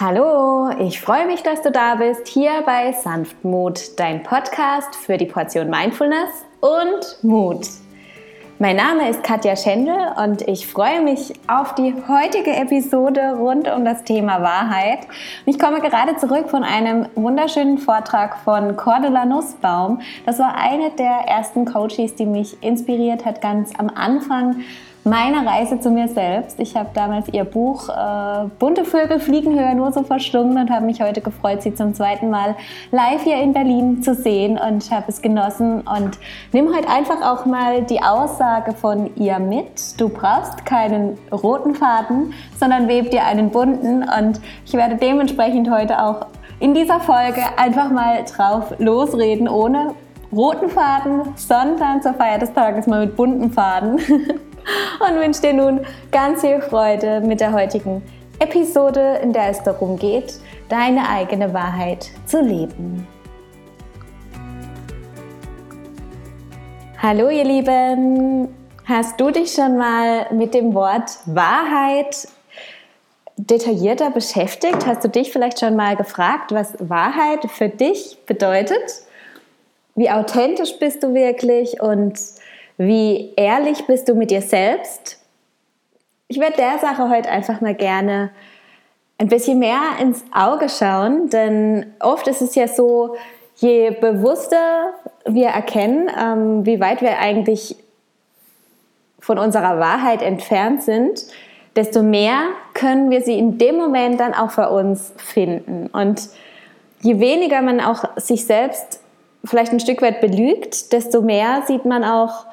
Hallo, ich freue mich, dass du da bist, hier bei Sanftmut, dein Podcast für die Portion Mindfulness und Mut. Mein Name ist Katja Schendel und ich freue mich auf die heutige Episode rund um das Thema Wahrheit. Ich komme gerade zurück von einem wunderschönen Vortrag von Cordula Nussbaum. Das war eine der ersten Coaches, die mich inspiriert hat, ganz am Anfang meine Reise zu mir selbst. Ich habe damals ihr Buch äh, Bunte Vögel fliegen höher nur so verstummen und habe mich heute gefreut, sie zum zweiten Mal live hier in Berlin zu sehen und habe es genossen und nehme heute einfach auch mal die Aussage von ihr mit. Du brauchst keinen roten Faden, sondern web dir einen bunten und ich werde dementsprechend heute auch in dieser Folge einfach mal drauf losreden, ohne roten Faden, sondern zur Feier des Tages mal mit bunten Faden. und wünsche dir nun ganz viel Freude mit der heutigen Episode, in der es darum geht, deine eigene Wahrheit zu leben. Hallo ihr Lieben, hast du dich schon mal mit dem Wort Wahrheit detaillierter beschäftigt? Hast du dich vielleicht schon mal gefragt, was Wahrheit für dich bedeutet? Wie authentisch bist du wirklich und wie ehrlich bist du mit dir selbst? Ich werde der Sache heute einfach mal gerne ein bisschen mehr ins Auge schauen, denn oft ist es ja so, je bewusster wir erkennen, ähm, wie weit wir eigentlich von unserer Wahrheit entfernt sind, desto mehr können wir sie in dem Moment dann auch für uns finden. Und je weniger man auch sich selbst vielleicht ein Stück weit belügt, desto mehr sieht man auch,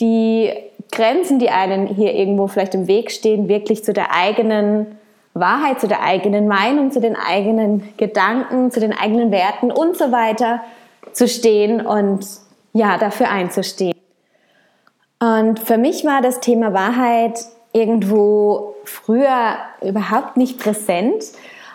die Grenzen, die einen hier irgendwo vielleicht im Weg stehen, wirklich zu der eigenen Wahrheit, zu der eigenen Meinung, zu den eigenen Gedanken, zu den eigenen Werten und so weiter zu stehen und ja, dafür einzustehen. Und für mich war das Thema Wahrheit irgendwo früher überhaupt nicht präsent.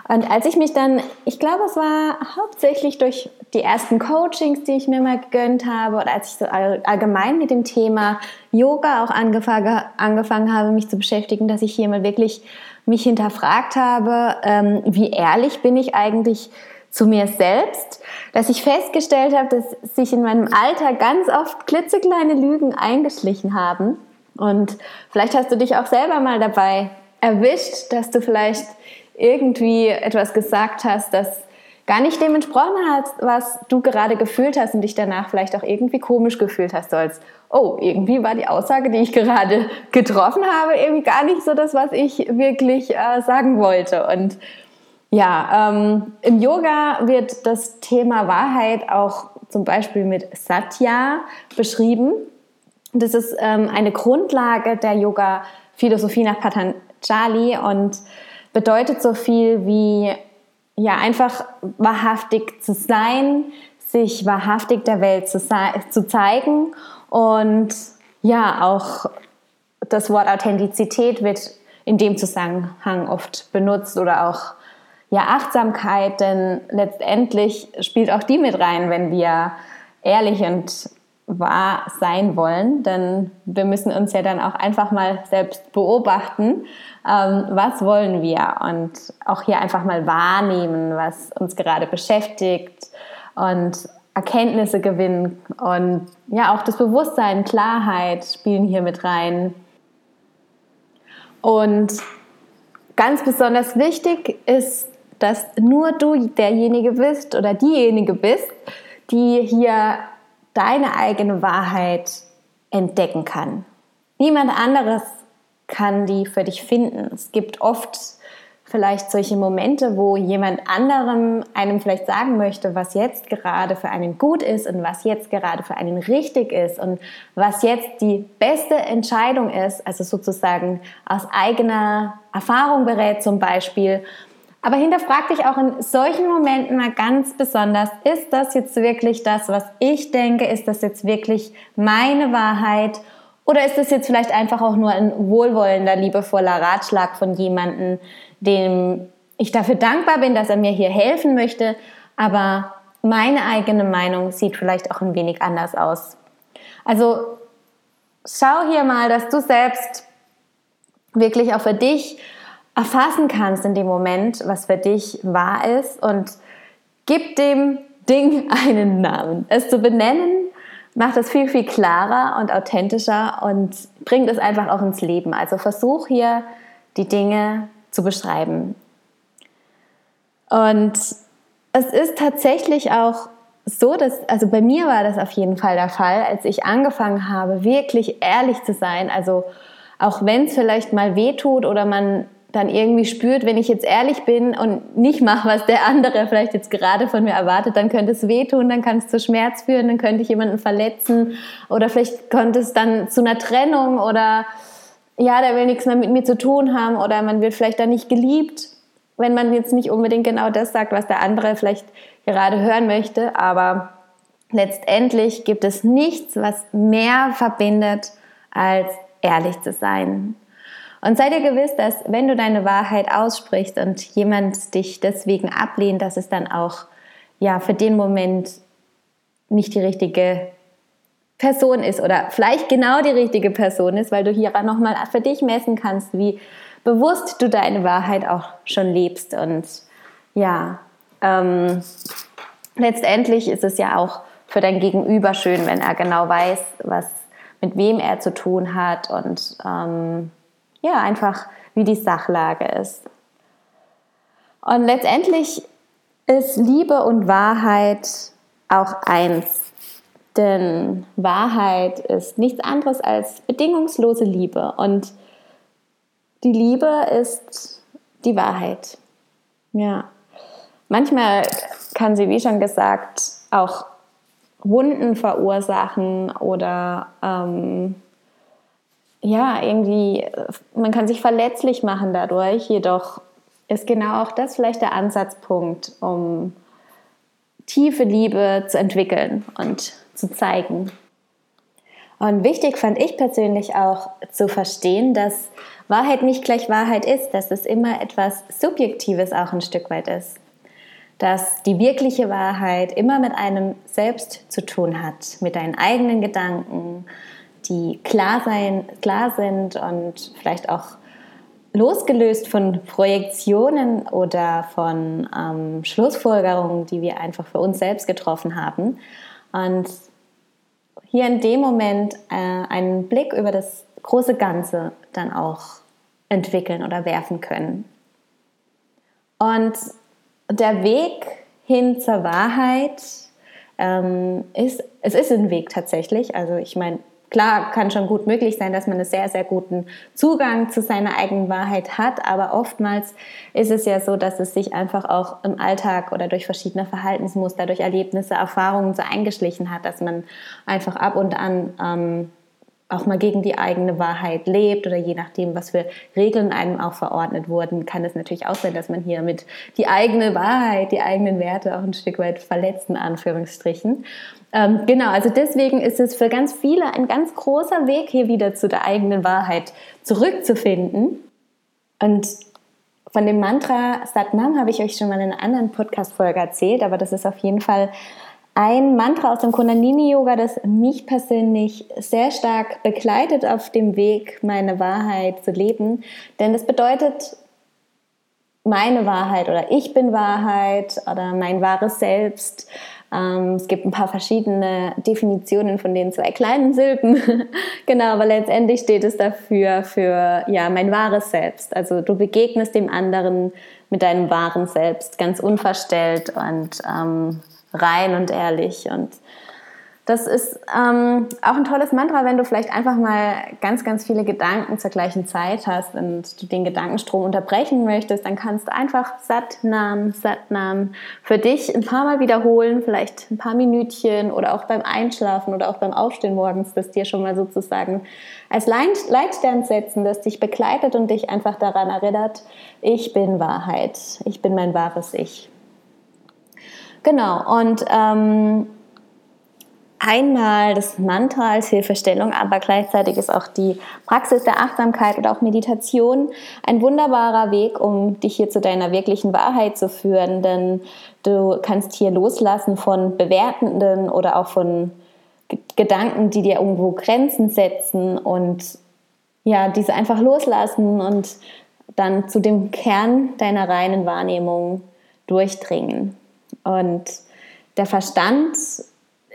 Und als ich mich dann, ich glaube, es war hauptsächlich durch die ersten Coachings, die ich mir mal gegönnt habe, oder als ich so allgemein mit dem Thema Yoga auch angefangen, angefangen habe, mich zu beschäftigen, dass ich hier mal wirklich mich hinterfragt habe, ähm, wie ehrlich bin ich eigentlich zu mir selbst, dass ich festgestellt habe, dass sich in meinem Alter ganz oft klitzekleine Lügen eingeschlichen haben. Und vielleicht hast du dich auch selber mal dabei erwischt, dass du vielleicht irgendwie etwas gesagt hast, das gar nicht dem entsprochen hat, was du gerade gefühlt hast und dich danach vielleicht auch irgendwie komisch gefühlt hast, so als, oh, irgendwie war die Aussage, die ich gerade getroffen habe, irgendwie gar nicht so das, was ich wirklich äh, sagen wollte. Und ja, ähm, im Yoga wird das Thema Wahrheit auch zum Beispiel mit Satya beschrieben. Das ist ähm, eine Grundlage der Yoga-Philosophie nach Patanjali und bedeutet so viel wie ja einfach wahrhaftig zu sein, sich wahrhaftig der Welt zu, zu zeigen. Und ja auch das Wort Authentizität wird in dem Zusammenhang oft benutzt oder auch ja Achtsamkeit, denn letztendlich spielt auch die mit rein, wenn wir ehrlich und wahr sein wollen, denn wir müssen uns ja dann auch einfach mal selbst beobachten, ähm, was wollen wir? Und auch hier einfach mal wahrnehmen, was uns gerade beschäftigt und Erkenntnisse gewinnen. Und ja auch das Bewusstsein, Klarheit spielen hier mit rein. Und ganz besonders wichtig ist, dass nur du derjenige bist oder diejenige bist, die hier deine eigene Wahrheit entdecken kann. Niemand anderes kann die für dich finden. Es gibt oft vielleicht solche Momente, wo jemand anderem einem vielleicht sagen möchte, was jetzt gerade für einen gut ist und was jetzt gerade für einen richtig ist und was jetzt die beste Entscheidung ist, also sozusagen aus eigener Erfahrung berät zum Beispiel aber hinterfrag dich auch in solchen Momenten mal ganz besonders, ist das jetzt wirklich das, was ich denke? Ist das jetzt wirklich meine Wahrheit? Oder ist das jetzt vielleicht einfach auch nur ein wohlwollender, liebevoller Ratschlag von jemandem, dem ich dafür dankbar bin, dass er mir hier helfen möchte, aber meine eigene Meinung sieht vielleicht auch ein wenig anders aus. Also schau hier mal, dass du selbst wirklich auch für dich erfassen kannst in dem Moment, was für dich wahr ist und gib dem Ding einen Namen. Es zu benennen macht es viel, viel klarer und authentischer und bringt es einfach auch ins Leben. Also versuch hier die Dinge zu beschreiben. Und es ist tatsächlich auch so, dass, also bei mir war das auf jeden Fall der Fall, als ich angefangen habe, wirklich ehrlich zu sein. Also auch wenn es vielleicht mal weh tut oder man dann irgendwie spürt, wenn ich jetzt ehrlich bin und nicht mache, was der andere vielleicht jetzt gerade von mir erwartet, dann könnte es wehtun, dann kann es zu Schmerz führen, dann könnte ich jemanden verletzen oder vielleicht könnte es dann zu einer Trennung oder ja, der will nichts mehr mit mir zu tun haben oder man wird vielleicht dann nicht geliebt, wenn man jetzt nicht unbedingt genau das sagt, was der andere vielleicht gerade hören möchte, aber letztendlich gibt es nichts, was mehr verbindet, als ehrlich zu sein. Und sei dir gewiss, dass wenn du deine Wahrheit aussprichst und jemand dich deswegen ablehnt, dass es dann auch ja für den Moment nicht die richtige Person ist oder vielleicht genau die richtige Person ist, weil du hier nochmal für dich messen kannst, wie bewusst du deine Wahrheit auch schon lebst. Und ja, ähm, letztendlich ist es ja auch für dein Gegenüber schön, wenn er genau weiß, was mit wem er zu tun hat und ähm, ja, einfach wie die Sachlage ist. Und letztendlich ist Liebe und Wahrheit auch eins. Denn Wahrheit ist nichts anderes als bedingungslose Liebe. Und die Liebe ist die Wahrheit. Ja. Manchmal kann sie, wie schon gesagt, auch Wunden verursachen oder ähm, ja, irgendwie, man kann sich verletzlich machen dadurch, jedoch ist genau auch das vielleicht der Ansatzpunkt, um tiefe Liebe zu entwickeln und zu zeigen. Und wichtig fand ich persönlich auch zu verstehen, dass Wahrheit nicht gleich Wahrheit ist, dass es immer etwas Subjektives auch ein Stück weit ist. Dass die wirkliche Wahrheit immer mit einem selbst zu tun hat, mit deinen eigenen Gedanken, die klar, sein, klar sind und vielleicht auch losgelöst von Projektionen oder von ähm, Schlussfolgerungen, die wir einfach für uns selbst getroffen haben. Und hier in dem Moment äh, einen Blick über das große Ganze dann auch entwickeln oder werfen können. Und der Weg hin zur Wahrheit ähm, ist, es ist ein Weg tatsächlich. Also ich meine, Klar, kann schon gut möglich sein, dass man einen sehr, sehr guten Zugang zu seiner eigenen Wahrheit hat, aber oftmals ist es ja so, dass es sich einfach auch im Alltag oder durch verschiedene Verhaltensmuster, durch Erlebnisse, Erfahrungen so eingeschlichen hat, dass man einfach ab und an ähm, auch mal gegen die eigene Wahrheit lebt oder je nachdem, was für Regeln einem auch verordnet wurden, kann es natürlich auch sein, dass man hier mit die eigene Wahrheit, die eigenen Werte auch ein Stück weit verletzt, in Anführungsstrichen. Ähm, genau, also deswegen ist es für ganz viele ein ganz großer Weg, hier wieder zu der eigenen Wahrheit zurückzufinden. Und von dem Mantra Satnam habe ich euch schon mal in einer anderen Podcast-Folge erzählt, aber das ist auf jeden Fall ein Mantra aus dem Kundalini-Yoga, das mich persönlich sehr stark begleitet auf dem Weg, meine Wahrheit zu leben. Denn es bedeutet meine Wahrheit oder ich bin Wahrheit oder mein wahres Selbst. Ähm, es gibt ein paar verschiedene Definitionen von den zwei kleinen Silben. genau, aber letztendlich steht es dafür für ja, mein wahres Selbst. Also du begegnest dem anderen mit deinem wahren Selbst, ganz unverstellt und ähm, rein und ehrlich. Und das ist ähm, auch ein tolles Mantra, wenn du vielleicht einfach mal ganz, ganz viele Gedanken zur gleichen Zeit hast und du den Gedankenstrom unterbrechen möchtest, dann kannst du einfach Satnam, Satnam für dich ein paar Mal wiederholen, vielleicht ein paar Minütchen oder auch beim Einschlafen oder auch beim Aufstehen morgens, das dir schon mal sozusagen als Leitstern setzen, das dich begleitet und dich einfach daran erinnert, ich bin Wahrheit, ich bin mein wahres Ich. Genau, und ähm, einmal das Mantra als Hilfestellung, aber gleichzeitig ist auch die Praxis der Achtsamkeit oder auch Meditation ein wunderbarer Weg, um dich hier zu deiner wirklichen Wahrheit zu führen, denn du kannst hier loslassen von bewertenden oder auch von Gedanken, die dir irgendwo Grenzen setzen und ja, diese einfach loslassen und dann zu dem Kern deiner reinen Wahrnehmung durchdringen. Und der Verstand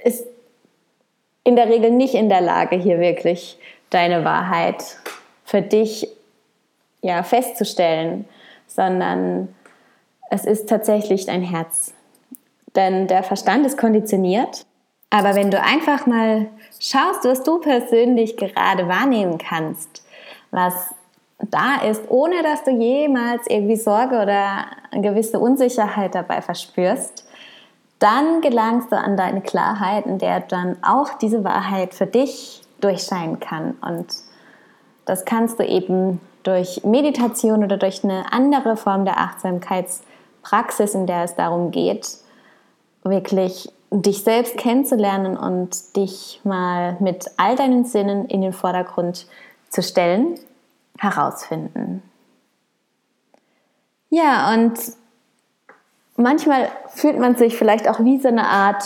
ist in der Regel nicht in der Lage, hier wirklich deine Wahrheit für dich ja, festzustellen, sondern es ist tatsächlich dein Herz. Denn der Verstand ist konditioniert. Aber wenn du einfach mal schaust, was du persönlich gerade wahrnehmen kannst, was da ist, ohne dass du jemals irgendwie Sorge oder eine gewisse Unsicherheit dabei verspürst, dann gelangst du an deine Klarheit, in der dann auch diese Wahrheit für dich durchscheinen kann. Und das kannst du eben durch Meditation oder durch eine andere Form der Achtsamkeitspraxis, in der es darum geht, wirklich dich selbst kennenzulernen und dich mal mit all deinen Sinnen in den Vordergrund zu stellen, herausfinden. Ja, und manchmal fühlt man sich vielleicht auch wie so eine Art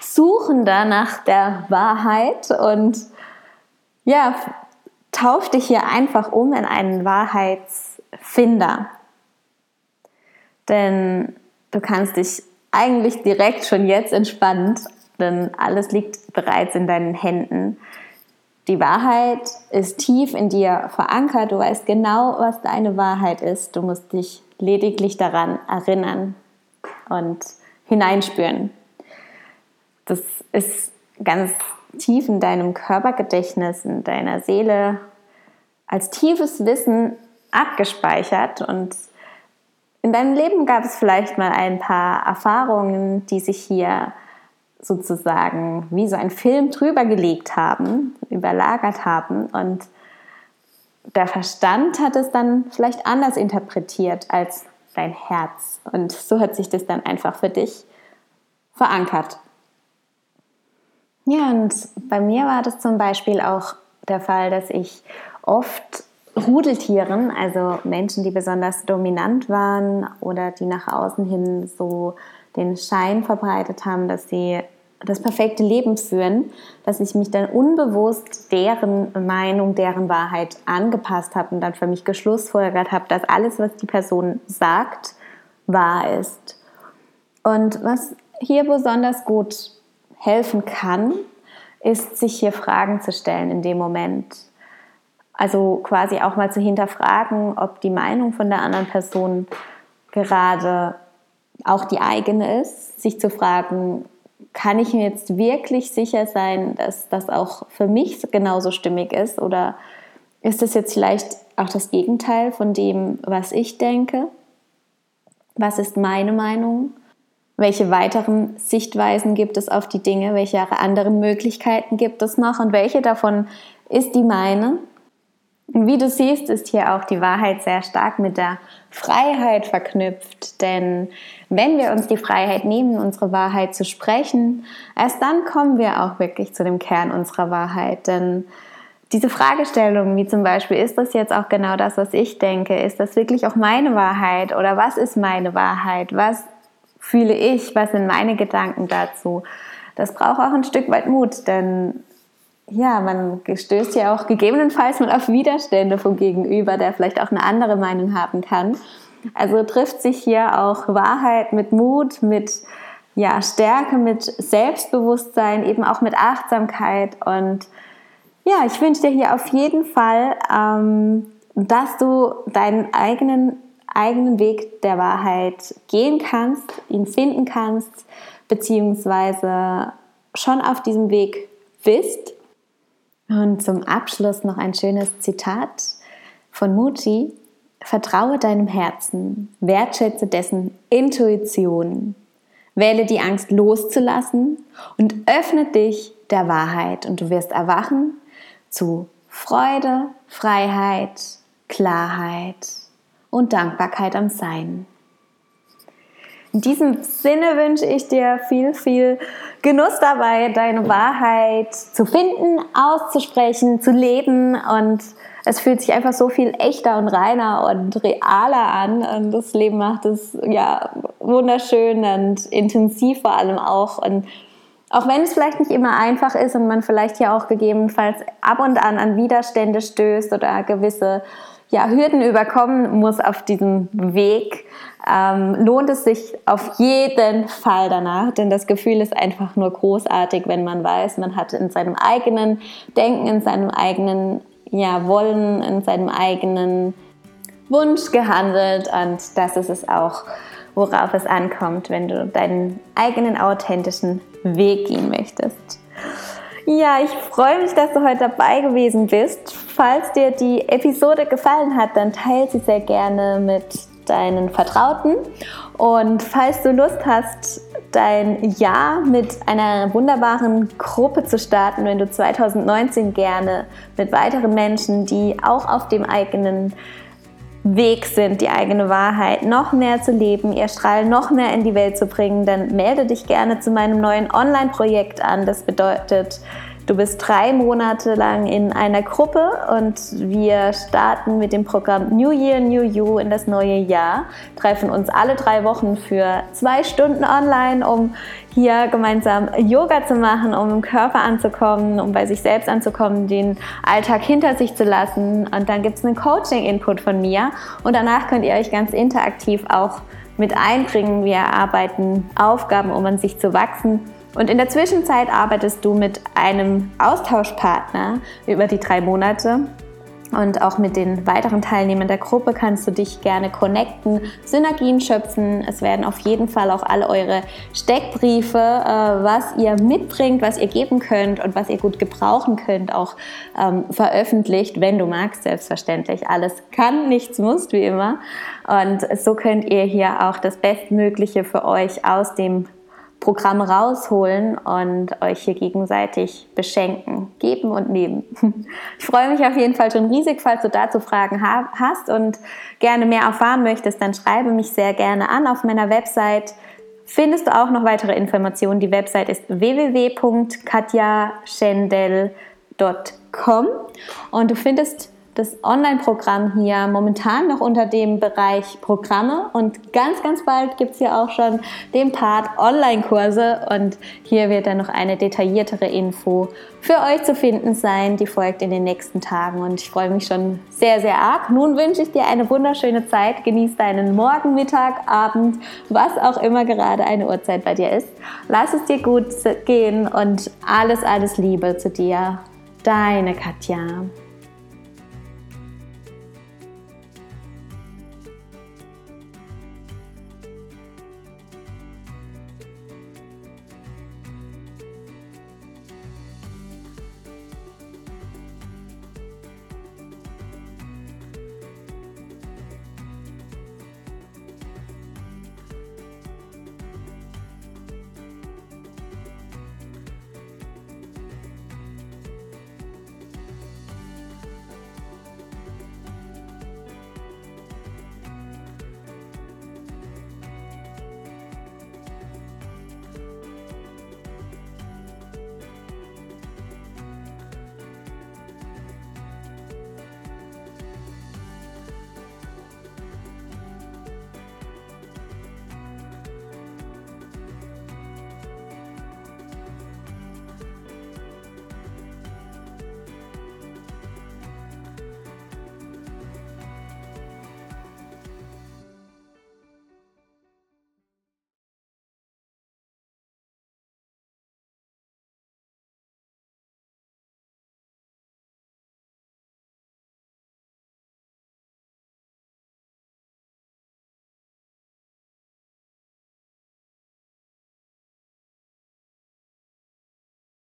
Suchender nach der Wahrheit und ja, tausch dich hier einfach um in einen Wahrheitsfinder. Denn du kannst dich eigentlich direkt schon jetzt entspannt, denn alles liegt bereits in deinen Händen. Die Wahrheit ist tief in dir verankert. Du weißt genau, was deine Wahrheit ist. Du musst dich lediglich daran erinnern und hineinspüren. Das ist ganz tief in deinem Körpergedächtnis, in deiner Seele als tiefes Wissen abgespeichert und in deinem Leben gab es vielleicht mal ein paar Erfahrungen, die sich hier sozusagen wie so ein Film drüber gelegt haben, überlagert haben und der Verstand hat es dann vielleicht anders interpretiert als dein Herz und so hat sich das dann einfach für dich verankert. Ja, und bei mir war das zum Beispiel auch der Fall, dass ich oft Rudeltieren, also Menschen, die besonders dominant waren oder die nach außen hin so den Schein verbreitet haben, dass sie das perfekte Leben führen, dass ich mich dann unbewusst deren Meinung, deren Wahrheit angepasst habe und dann für mich geschlussfolgert habe, dass alles, was die Person sagt, wahr ist. Und was hier besonders gut helfen kann, ist, sich hier Fragen zu stellen in dem Moment. Also quasi auch mal zu hinterfragen, ob die Meinung von der anderen Person gerade auch die eigene ist, sich zu fragen, kann ich mir jetzt wirklich sicher sein, dass das auch für mich genauso stimmig ist oder ist das jetzt vielleicht auch das Gegenteil von dem, was ich denke? Was ist meine Meinung? Welche weiteren Sichtweisen gibt es auf die Dinge? Welche anderen Möglichkeiten gibt es noch? Und welche davon ist die meine? Und wie du siehst, ist hier auch die Wahrheit sehr stark mit der Freiheit verknüpft. Denn wenn wir uns die Freiheit nehmen, unsere Wahrheit zu sprechen, erst dann kommen wir auch wirklich zu dem Kern unserer Wahrheit. Denn diese Fragestellungen, wie zum Beispiel, ist das jetzt auch genau das, was ich denke? Ist das wirklich auch meine Wahrheit? Oder was ist meine Wahrheit? Was fühle ich? Was sind meine Gedanken dazu? Das braucht auch ein Stück weit Mut, denn ja, man stößt ja auch gegebenenfalls mal auf Widerstände vom Gegenüber, der vielleicht auch eine andere Meinung haben kann. Also trifft sich hier auch Wahrheit mit Mut, mit ja, Stärke, mit Selbstbewusstsein, eben auch mit Achtsamkeit. Und ja, ich wünsche dir hier auf jeden Fall, ähm, dass du deinen eigenen, eigenen Weg der Wahrheit gehen kannst, ihn finden kannst, beziehungsweise schon auf diesem Weg bist und zum Abschluss noch ein schönes Zitat von Muji. Vertraue deinem Herzen, wertschätze dessen Intuition, wähle die Angst loszulassen und öffne dich der Wahrheit und du wirst erwachen zu Freude, Freiheit, Klarheit und Dankbarkeit am Sein. In diesem Sinne wünsche ich dir viel, viel Genuss dabei, deine Wahrheit zu finden, auszusprechen, zu leben. Und es fühlt sich einfach so viel echter und reiner und realer an. Und das Leben macht es ja wunderschön und intensiv vor allem auch. Und auch wenn es vielleicht nicht immer einfach ist und man vielleicht ja auch gegebenenfalls ab und an an Widerstände stößt oder gewisse ja, Hürden überkommen muss auf diesem Weg, ähm, lohnt es sich auf jeden Fall danach, denn das Gefühl ist einfach nur großartig, wenn man weiß, man hat in seinem eigenen Denken, in seinem eigenen ja, Wollen, in seinem eigenen Wunsch gehandelt und das ist es auch, worauf es ankommt, wenn du deinen eigenen authentischen Weg gehen möchtest. Ja, ich freue mich, dass du heute dabei gewesen bist. Falls dir die Episode gefallen hat, dann teile sie sehr gerne mit deinen Vertrauten. Und falls du Lust hast, dein Jahr mit einer wunderbaren Gruppe zu starten, wenn du 2019 gerne mit weiteren Menschen, die auch auf dem eigenen Weg sind, die eigene Wahrheit noch mehr zu leben, ihr Strahl noch mehr in die Welt zu bringen, dann melde dich gerne zu meinem neuen Online-Projekt an. Das bedeutet, Du bist drei Monate lang in einer Gruppe und wir starten mit dem Programm New Year, New You in das neue Jahr. Treffen uns alle drei Wochen für zwei Stunden online, um hier gemeinsam Yoga zu machen, um im Körper anzukommen, um bei sich selbst anzukommen, den Alltag hinter sich zu lassen. Und dann gibt es einen Coaching-Input von mir und danach könnt ihr euch ganz interaktiv auch mit einbringen. Wir erarbeiten Aufgaben, um an sich zu wachsen und in der Zwischenzeit arbeitest du mit einem Austauschpartner über die drei Monate. Und auch mit den weiteren Teilnehmern der Gruppe kannst du dich gerne connecten, Synergien schöpfen. Es werden auf jeden Fall auch alle eure Steckbriefe, äh, was ihr mitbringt, was ihr geben könnt und was ihr gut gebrauchen könnt, auch ähm, veröffentlicht, wenn du magst, selbstverständlich. Alles kann, nichts muss, wie immer. Und so könnt ihr hier auch das Bestmögliche für euch aus dem Programm rausholen und euch hier gegenseitig beschenken, geben und nehmen. Ich freue mich auf jeden Fall schon riesig, falls du dazu Fragen hast und gerne mehr erfahren möchtest, dann schreibe mich sehr gerne an. Auf meiner Website findest du auch noch weitere Informationen. Die Website ist www.katjaschendel.com und du findest das Online-Programm hier momentan noch unter dem Bereich Programme und ganz, ganz bald gibt es hier auch schon den Part Online-Kurse und hier wird dann noch eine detailliertere Info für euch zu finden sein, die folgt in den nächsten Tagen und ich freue mich schon sehr, sehr arg. Nun wünsche ich dir eine wunderschöne Zeit, genieß deinen Morgen, Mittag, Abend, was auch immer gerade eine Uhrzeit bei dir ist. Lass es dir gut gehen und alles, alles Liebe zu dir. Deine Katja.